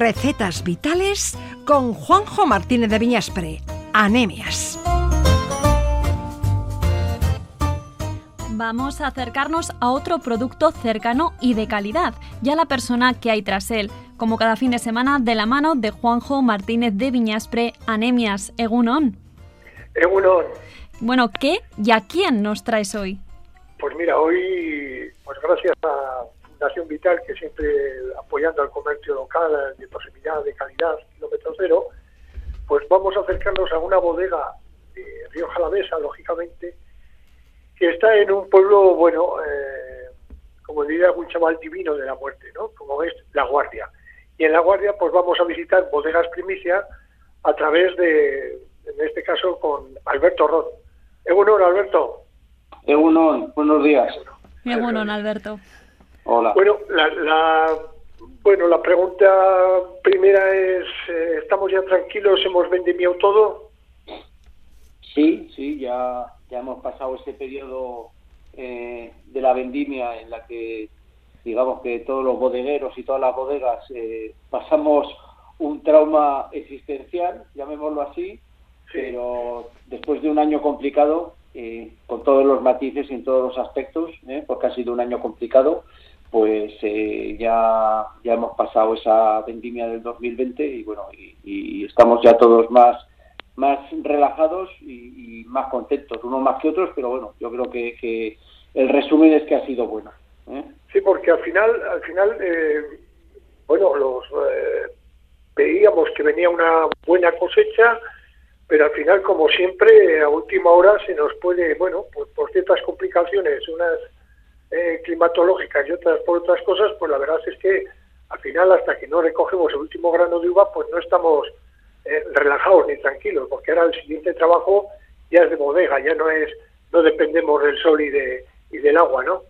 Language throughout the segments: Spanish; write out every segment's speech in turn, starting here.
Recetas vitales con Juanjo Martínez de Viñaspre. Anemias. Vamos a acercarnos a otro producto cercano y de calidad, ya la persona que hay tras él, como cada fin de semana de la mano de Juanjo Martínez de Viñaspre, Anemias, Egunon. Egunon. Bueno, ¿qué y a quién nos traes hoy? Pues mira, hoy, pues gracias a Fundación Vital, que siempre apoyando al comercio local de proximidad, de calidad, kilómetro cero, pues vamos a acercarnos a una bodega de Río Jalavesa, lógicamente, que está en un pueblo, bueno, eh, como diría un chaval divino de la muerte, ¿no? Como es La Guardia. Y en La Guardia, pues vamos a visitar bodegas primicia a través de, en este caso, con Alberto Rod. Egunon, Alberto. Egunon, buenos días. Egunon, Alberto. Hola. Bueno, la, bueno, la pregunta primera es, eh, ¿estamos ya tranquilos? ¿Hemos vendimiado todo? Sí, sí, ya, ya hemos pasado ese periodo eh, de la vendimia en la que, digamos que todos los bodegueros y todas las bodegas eh, pasamos un trauma existencial, llamémoslo así, pero después de un año complicado, con todos los matices y en todos los aspectos, porque ha sido un año complicado, pues eh, ya, ya hemos pasado esa vendimia del 2020 y bueno, y, estamos ya todos más, más relajados y, más contentos, unos más que otros, pero bueno, yo creo que, el resumen es que ha sido bueno. ¿eh? Sí, porque al final, al final, eh, bueno, los veíamos que venía una buena cosecha, pero al final, como siempre, a última hora se nos puede, bueno, por ciertas complicaciones, unas eh, climatológicas y otras por otras cosas, pues la verdad es que al final hasta que no recogemos el último grano de uva, pues no estamos eh, relajados ni tranquilos, porque ahora el siguiente trabajo ya es de bodega, ya no es, no dependemos del sol y de y del agua, ¿no?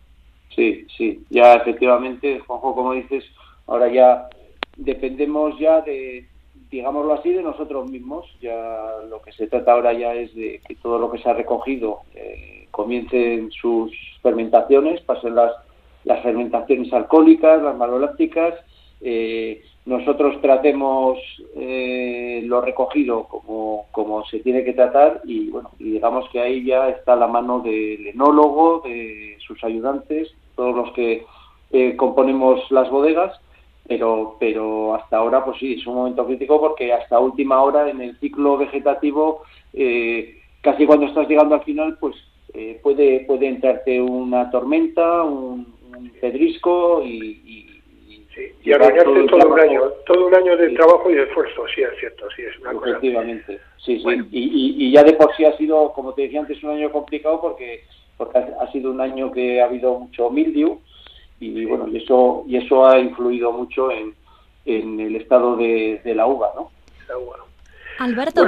Sí, sí, ya efectivamente, Juanjo, como dices, ahora ya dependemos ya de, digámoslo así, de nosotros mismos. Ya lo que se trata ahora ya es de que todo lo que se ha recogido eh, comiencen sus fermentaciones, pasen las, las fermentaciones alcohólicas, las malolácticas, eh, nosotros tratemos eh, lo recogido como, como se tiene que tratar y bueno, y digamos que ahí ya está la mano del enólogo, de sus ayudantes, todos los que eh, componemos las bodegas, pero, pero hasta ahora pues sí, es un momento crítico porque hasta última hora en el ciclo vegetativo, casi cuando estás llegando al final, pues eh, puede, puede entrarte una tormenta, un, pedrisco y, y, sí, arruinarte todo, un año, todo un año de trabajo y de esfuerzo, sí, es cierto, sí, es una Efectivamente, sí, sí. Y, y, ya de por sí ha sido, como te decía antes, un año complicado porque, porque ha, sido un año que ha habido mucho mildiu y bueno, y eso, y eso ha influido mucho en, en el estado de, de la uva, ¿no? La uva. Alberto,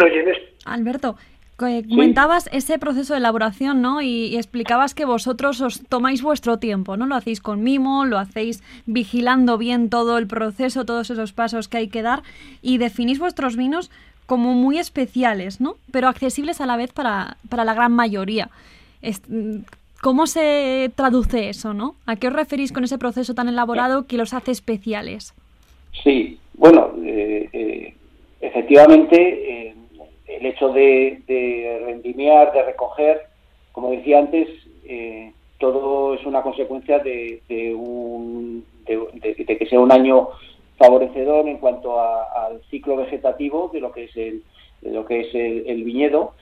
Alberto, Comentabas ese proceso de elaboración, ¿no? Y, explicabas que vosotros os tomáis vuestro tiempo, ¿no? Lo hacéis con mimo, lo hacéis vigilando bien todo el proceso, todos esos pasos que hay que dar y definís vuestros vinos como muy especiales, ¿no? Pero accesibles a la vez para, para la gran mayoría. ¿Cómo se traduce eso, no? ¿A qué os referís con ese proceso tan elaborado que los hace especiales? Sí, bueno, eh, eh, efectivamente eh, el hecho de, de rendimiar, de recoger, como decía antes, eh, todo es una consecuencia de, un, de, que sea un año favorecedor en cuanto al ciclo vegetativo de lo que es el, de lo que es el, viñedo,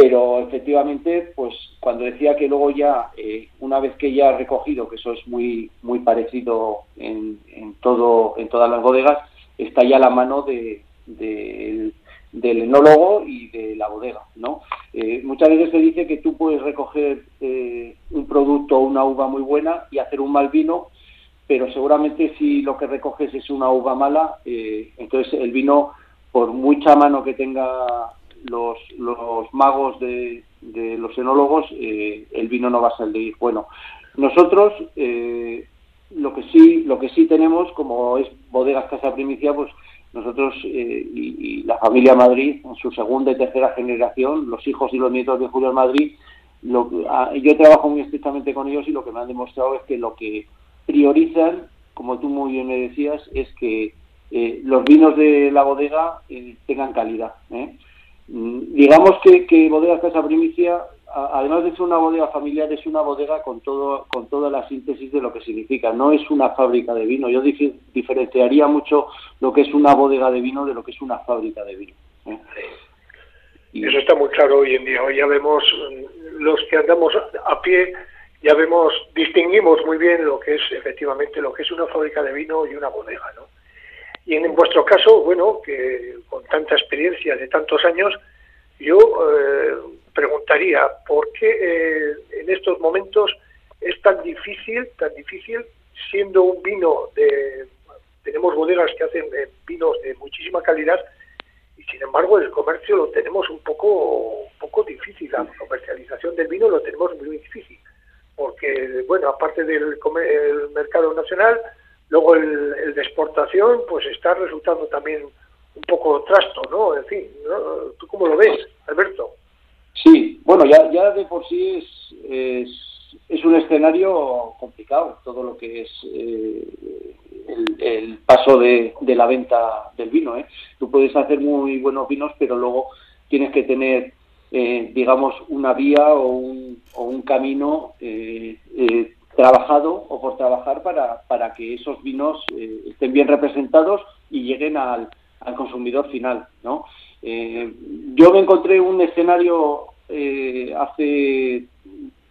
pero efectivamente, pues cuando decía que luego ya, eh, una vez que ya ha recogido, que eso es muy muy parecido en, en todo en todas las bodegas, está ya la mano de, de del enólogo y de la bodega, ¿no? Eh, muchas veces se dice que tú puedes recoger eh, un producto o una uva muy buena y hacer un mal vino, pero seguramente si lo que recoges es una uva mala, eh, entonces el vino, por mucha mano que tenga los, los magos de, de los enólogos, el vino no va a salir bueno. Nosotros lo que sí lo que sí tenemos, como es bodegas casa primicia, pues nosotros eh, y, la familia Madrid, en su segunda y tercera generación, los hijos y los nietos de Julio Madrid, lo, yo trabajo muy estrictamente con ellos y lo que me han demostrado es que lo que priorizan, como tú muy bien me decías, es que los vinos de la bodega tengan calidad. Mm, digamos que, que Bodegas Casa Primicia además de ser una bodega familiar, es una bodega con todo con toda la síntesis de lo que significa. No es una fábrica de vino. Yo diferenciaría mucho lo que es una bodega de vino de lo que es una fábrica de vino. ¿eh? Eso está muy claro hoy en día. Hoy ya vemos, mm, los que andamos a pie, ya vemos, distinguimos muy bien lo que es efectivamente lo que es una fábrica de vino y una bodega, ¿no? Y en, vuestro caso, bueno, que con tanta experiencia de tantos años, yo eh, preguntaría por qué eh, en estos momentos es tan difícil, tan difícil, siendo un vino de, tenemos bodegas que hacen eh, vinos de muchísima calidad y sin embargo el comercio lo tenemos un poco, un poco difícil, la comercialización del vino lo tenemos muy difícil, porque bueno, aparte del mercado nacional, luego el, el, de exportación, pues está resultando también un poco trasto, ¿no? En fin, ¿tú cómo lo ves, Alberto? Sí, bueno, ya, ya de por sí es, es, un escenario complicado, todo lo que es eh, el, paso de, la venta del vino. ¿eh? Tú puedes hacer muy buenos vinos, pero luego tienes que tener, eh, digamos, una vía o un, o un camino eh, trabajado o por trabajar para, para que esos vinos estén bien representados y lleguen al, al consumidor final, ¿no? Eh, yo me encontré un escenario eh, hace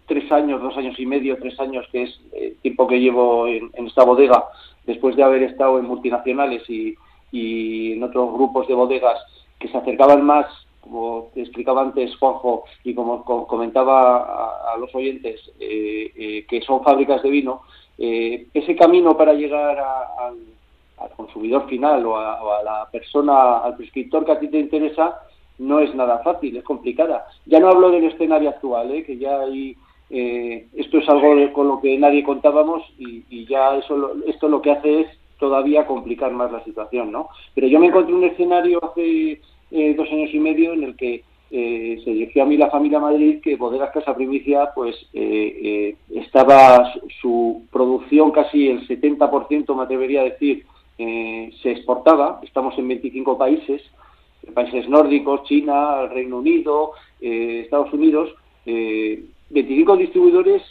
tres años, dos años y medio, tres años, que es el tiempo que llevo en, esta bodega, después de haber estado en multinacionales y, en otros grupos de bodegas que se acercaban más, como te explicaba antes Juanjo y como, comentaba a, los oyentes, eh, que son fábricas de vino, ese camino para llegar al al consumidor final o a, la persona, al prescriptor que a ti te interesa, no es nada fácil, es complicada. Ya no hablo del escenario actual, ¿eh? que ya hay, eh, esto es algo con lo que nadie contábamos y, ya eso esto lo que hace es todavía complicar más la situación, ¿no? Pero yo me encontré un escenario hace eh, dos años y medio en el que se dirigió a mí la familia Madrid que Bodegas Casa Primicia pues estaba su, su, producción casi el 70% me atrevería a decir eh, se exportaba, estamos en 25 países, países nórdicos, China, Reino Unido, eh, Estados Unidos, 25 eh, distribuidores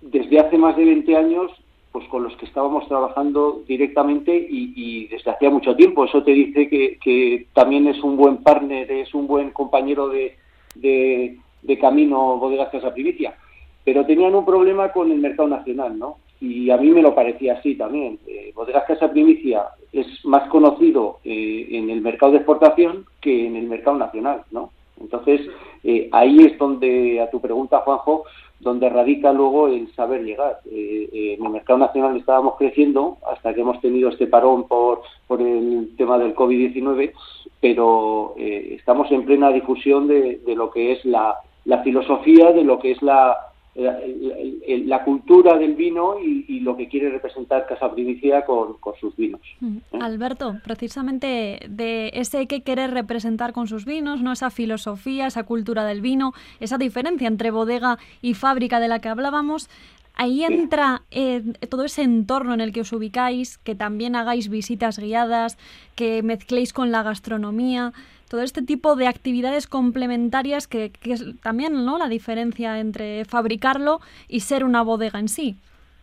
desde hace más de 20 años pues con los que estábamos trabajando directamente y, desde hacía mucho tiempo. Eso te dice que, también es un buen partner, es un buen compañero de, de, camino Bodegas Casa Primicia. Pero tenían un problema con el mercado nacional, ¿no? Y a mí me lo parecía así también. Eh, Bodegas Casa Primicia es más conocido eh, en el mercado de exportación que en el mercado nacional, ¿no? Entonces, eh, ahí es donde, a tu pregunta, Juanjo, donde radica luego el saber llegar. Eh, en el mercado nacional estábamos creciendo hasta que hemos tenido este parón por, por el tema del COVID-19, pero estamos en plena difusión de, de lo que es la, la filosofía, de lo que es la, la, cultura del vino y, lo que quiere representar Casa Primicia con, sus vinos. Mm. ¿Eh? Alberto, precisamente de ese que quiere representar con sus vinos, no esa filosofía, esa cultura del vino, esa diferencia entre bodega y fábrica de la que hablábamos, Ahí entra eh, todo ese entorno en el que os ubicáis, que también hagáis visitas guiadas, que mezcléis con la gastronomía todo este tipo de actividades complementarias que, es también ¿no? la diferencia entre fabricarlo y ser una bodega en sí.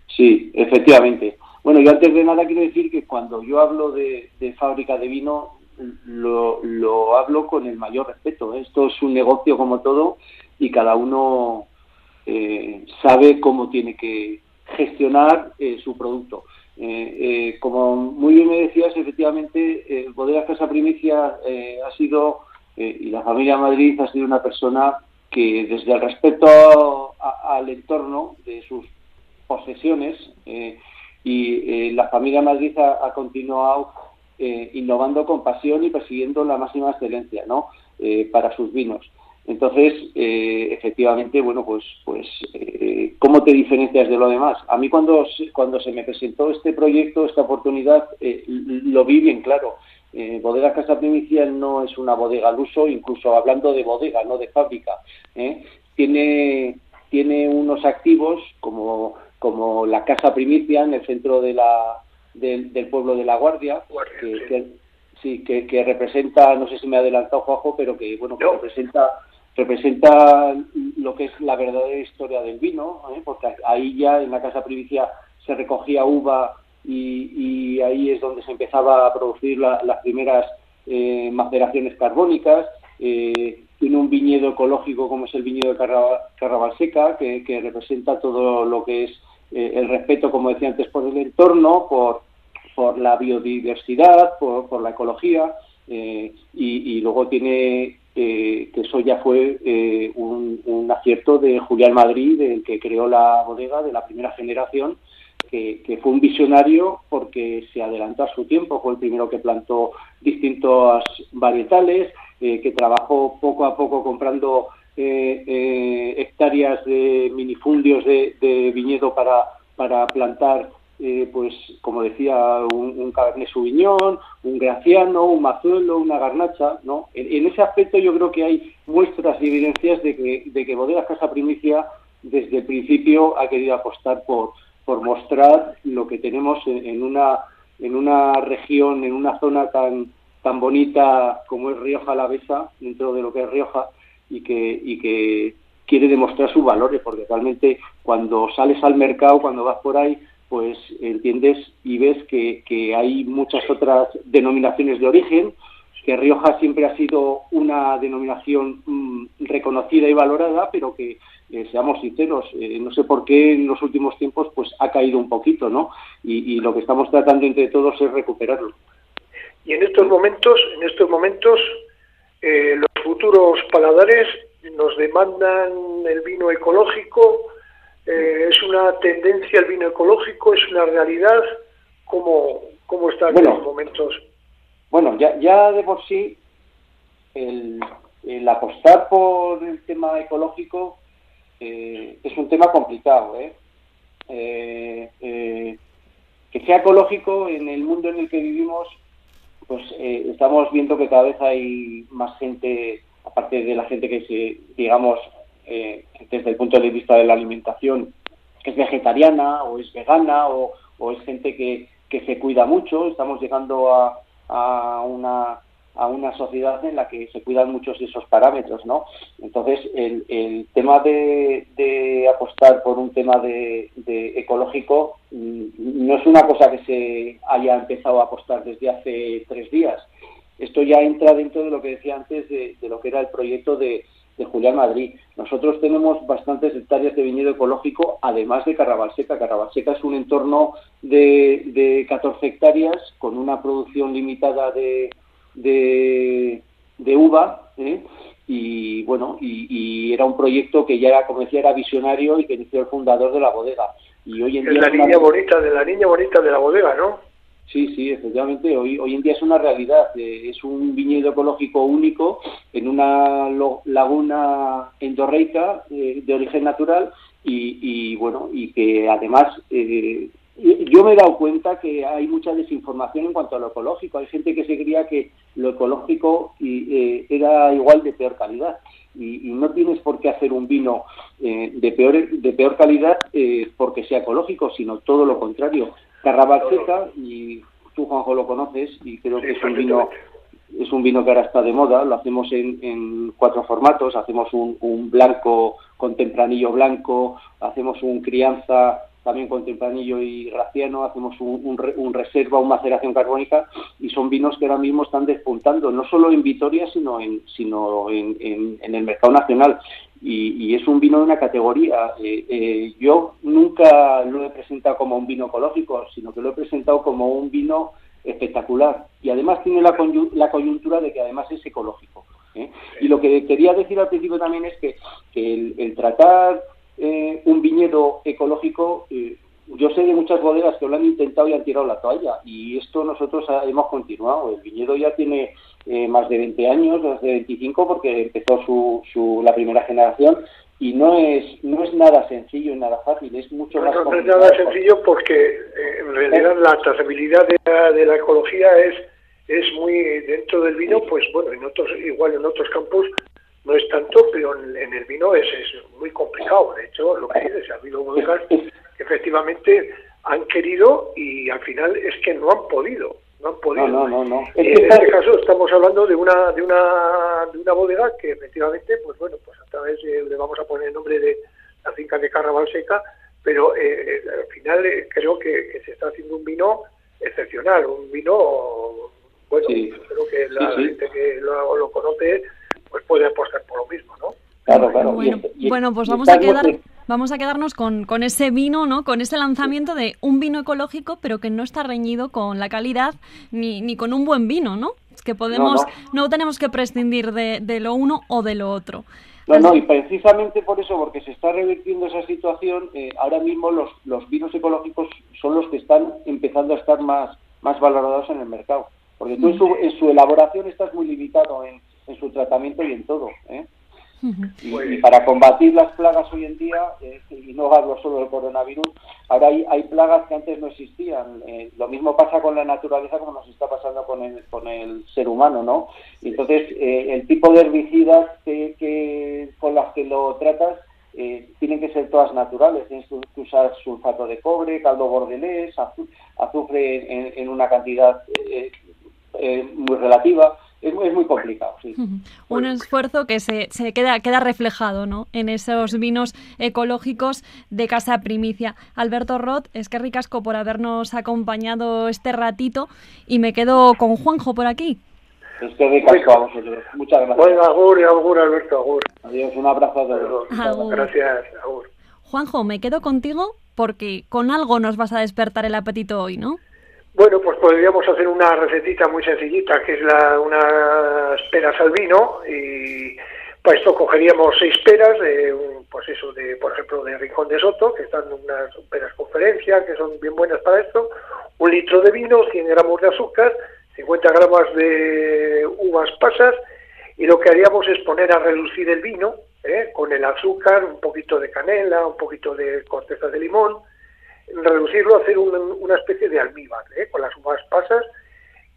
Sí, efectivamente. Bueno, yo antes de nada quiero decir que cuando yo hablo de, fábrica de vino, lo, hablo con el mayor respeto. Esto es un negocio como todo y cada uno eh, sabe cómo tiene que gestionar eh, su producto. Eh, como muy bien me decías, efectivamente, Bodegas Casa Primicia ha sido, y la familia Madrid ha sido una persona que desde el respeto al entorno de sus posesiones y la familia Madrid ha, continuado innovando con pasión y persiguiendo la máxima excelencia ¿no? para sus vinos. Entonces, eh, efectivamente, bueno, pues, pues eh, ¿cómo te diferencias de lo demás? A mí cuando, cuando se me presentó este proyecto, esta oportunidad, eh, lo vi bien claro. bodega Casa Primicia no es una bodega al uso, incluso hablando de bodega, no de fábrica. Tiene, tiene unos activos como, como la Casa Primicia en el centro de la, del, pueblo de La Guardia, que, sí, que, representa, no sé si me ha adelantado Juanjo, pero que bueno, que representa representa lo que es la verdadera historia del vino, ¿eh? porque ahí ya en la Casa Privicia se recogía uva y, ahí es donde se empezaba a producir las primeras eh, maceraciones carbónicas. Eh, tiene un viñedo ecológico como es el viñedo de Carraval Seca, que, representa todo lo que es el respeto, como decía antes, por el entorno, por, por la biodiversidad, por, la ecología, y, luego tiene que eso ya fue eh, un, acierto de Julián Madrid, el que creó la bodega de la primera generación, que, fue un visionario porque se adelantó a su tiempo, fue el primero que plantó distintos varietales, eh, que trabajó poco a poco comprando eh, hectáreas de minifundios de, viñedo para, para plantar eh, pues como decía, un, un, Cabernet Sauvignon, un Graciano, un Mazuelo, una Garnacha, ¿no? En, ese aspecto yo creo que hay muestras y evidencias de que, de que Bodegas Casa Primicia desde el principio ha querido apostar por, por mostrar lo que tenemos en, una, en una región, en una zona tan, tan bonita como es Rioja Alavesa, dentro de lo que es Rioja, y que, y que quiere demostrar sus valores, porque realmente cuando sales al mercado, cuando vas por ahí, pues entiendes y ves que, hay muchas otras denominaciones de origen, que Rioja siempre ha sido una denominación mm, reconocida y valorada, pero que, eh, seamos sinceros, eh, no sé por qué en los últimos tiempos pues ha caído un poquito, ¿no? Y, lo que estamos tratando entre todos es recuperarlo. Y en estos momentos, en estos momentos, eh, los futuros paladares nos demandan el vino ecológico, eh, es una tendencia el vino ecológico, es una realidad, ¿cómo, cómo está en estos momentos? Bueno, ya, ya de por sí el, apostar por el tema ecológico eh, es un tema complicado. ¿eh? que sea ecológico en el mundo en el que vivimos, pues estamos viendo que cada vez hay más gente, aparte de la gente que se, digamos, eh, desde el punto de vista de la alimentación, es vegetariana o es vegana o, es gente que, se cuida mucho. Estamos llegando a, una, sociedad en la que se cuidan muchos de esos parámetros, ¿no? Entonces, el, el tema de, apostar por un tema de, de, ecológico mm, no es una cosa que se haya empezado a apostar desde hace tres días. Esto ya entra dentro de lo que decía antes de lo que era el proyecto de, de Julián Madrid. Nosotros tenemos bastantes hectáreas de viñedo ecológico, además de Carrabalseca. Carrabalseca es un entorno de, de 14 hectáreas con una producción limitada de, de, uva. ¿eh? Y bueno, y, era un proyecto que ya era, como decía, era visionario y que inició el fundador de la bodega. Y hoy en día la niña bonita, de la niña bonita de la bodega, ¿no? Sí, sí, efectivamente. Hoy, hoy en día es una realidad. Eh, es un viñedo ecológico único en una laguna endorreica eh, de origen natural y, bueno, y que además eh, yo me he dado cuenta que hay mucha desinformación en cuanto a lo ecológico. Hay gente que se creía que lo ecológico era igual de peor calidad. Y, y, no tienes por qué hacer un vino de peor de peor calidad porque sea ecológico, sino todo lo contrario. Carrabal y tú Juanjo lo conoces y creo que es un vino es un vino que ahora está de moda, lo hacemos en, cuatro formatos, hacemos un, blanco con tempranillo blanco, hacemos un crianza también con tempranillo y graciano, hacemos un, un, reserva, una maceración carbónica y son vinos que ahora mismo están despuntando, no solo en Vitoria, sino en, sino en, en el mercado nacional y, es un vino de una categoría. Eh, eh, yo nunca lo he presentado como un vino ecológico, sino que lo he presentado como un vino espectacular y además tiene la, coyuntura de que además es ecológico. ¿eh? Y lo que quería decir al principio también es que, el, tratar un viñedo ecológico, yo sé de muchas bodegas que lo han intentado y han tirado la toalla y esto nosotros hemos continuado. El viñedo ya tiene eh, más de 20 años, más de 25, porque empezó su, su, la primera generación y no es no es nada sencillo y nada fácil, es mucho más No es nada sencillo porque eh, en realidad la trazabilidad de la, de la ecología es es muy dentro del vino, pues bueno, en otros igual en otros campos no es tanto, pero en, el vino es, es, muy complicado. De hecho, lo que dices, ha habido bodegas que efectivamente han querido y al final es que no han podido. No han podido. No, no, no, En este caso estamos hablando de una, de una, de una bodega que efectivamente, pues bueno, pues a través le vamos a poner el nombre de la finca de Carnaval Seca, pero eh, al final eh, creo que, se está haciendo un vino excepcional, un vino, bueno, creo que la gente que lo, conoce pues puede apostar por lo mismo, ¿no? Claro, claro. Bueno, pues vamos a quedar vamos a quedarnos con, con, ese vino, ¿no? Con ese lanzamiento de un vino ecológico, pero que no está reñido con la calidad ni, ni con un buen vino, ¿no? Es que podemos, no, tenemos que prescindir de, de, lo uno o de lo otro. No, no, y precisamente por eso, porque se está revirtiendo esa situación, eh, ahora mismo los, los vinos ecológicos son los que están empezando a estar más, más valorados en el mercado. Porque tú en su, en su elaboración estás muy limitado en, en su tratamiento y en todo. ¿eh? Y, para combatir las plagas hoy en día, eh, y no hablo solo del coronavirus, ahora hay, hay plagas que antes no existían. Eh, lo mismo pasa con la naturaleza como nos está pasando con el, con el ser humano, ¿no? Entonces, eh, el tipo de herbicidas que, con las que lo tratas tienen que ser todas naturales. Tienes que usar sulfato de cobre, caldo bordelés, azufre en, en una cantidad muy relativa es, muy complicado, sí. Un esfuerzo que se, se, queda, queda reflejado ¿no? en esos vinos ecológicos de Casa Primicia. Alberto Roth, es que ricasco por habernos acompañado este ratito y me quedo con Juanjo por aquí. Es que ricasco a vosotros. Muchas gracias. Bueno, agur y agur, Alberto, agur. Adiós, un abrazo a todos. Gracias, agur. Juanjo, me quedo contigo porque con algo nos vas a despertar el apetito hoy, ¿no? Bueno, pues podríamos hacer una recetita muy sencillita, que es la, unas peras al vino, y para esto cogeríamos seis peras, pues eso, de, por ejemplo, de Rincón de Soto, que están unas peras conferencia, que son bien buenas para esto, un litro de vino, 100 gramos de azúcar, 50 gramos de uvas pasas, y lo que haríamos es poner a reducir el vino, ¿eh? con el azúcar, un poquito de canela, un poquito de corteza de limón, reducirlo, hacer una especie de almíbar ¿eh? con las uvas pasas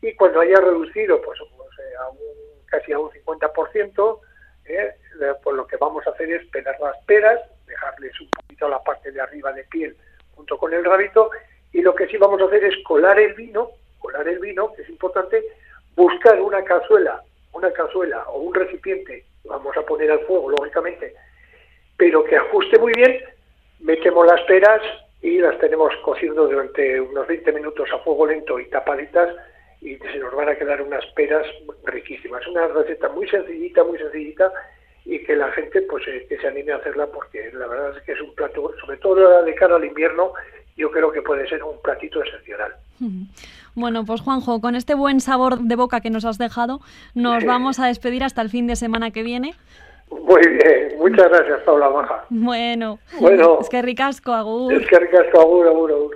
y cuando haya reducido pues, pues eh, a un, casi a un 50%, ¿eh? pues lo que vamos a hacer es pelar las peras, dejarles un poquito la parte de arriba de piel junto con el rabito y lo que sí vamos a hacer es colar el vino, colar el vino, que es importante, buscar una cazuela, una cazuela o un recipiente, vamos a poner al fuego lógicamente, pero que ajuste muy bien, metemos las peras, y las tenemos cociendo durante unos 20 minutos a fuego lento y tapaditas y se nos van a quedar unas peras riquísimas. Una receta muy sencillita, muy sencillita y que la gente pues eh, que se anime a hacerla porque la verdad es que es un plato, sobre todo de cara al invierno, yo creo que puede ser un platito excepcional. Bueno, pues Juanjo, con este buen sabor de boca que nos has dejado, nos vamos a despedir hasta el fin de semana que viene. Muy bien, muchas gracias, Paula Baja. Bueno, bueno es que ricasco, agur. Es que ricasco, agur, agur, agur.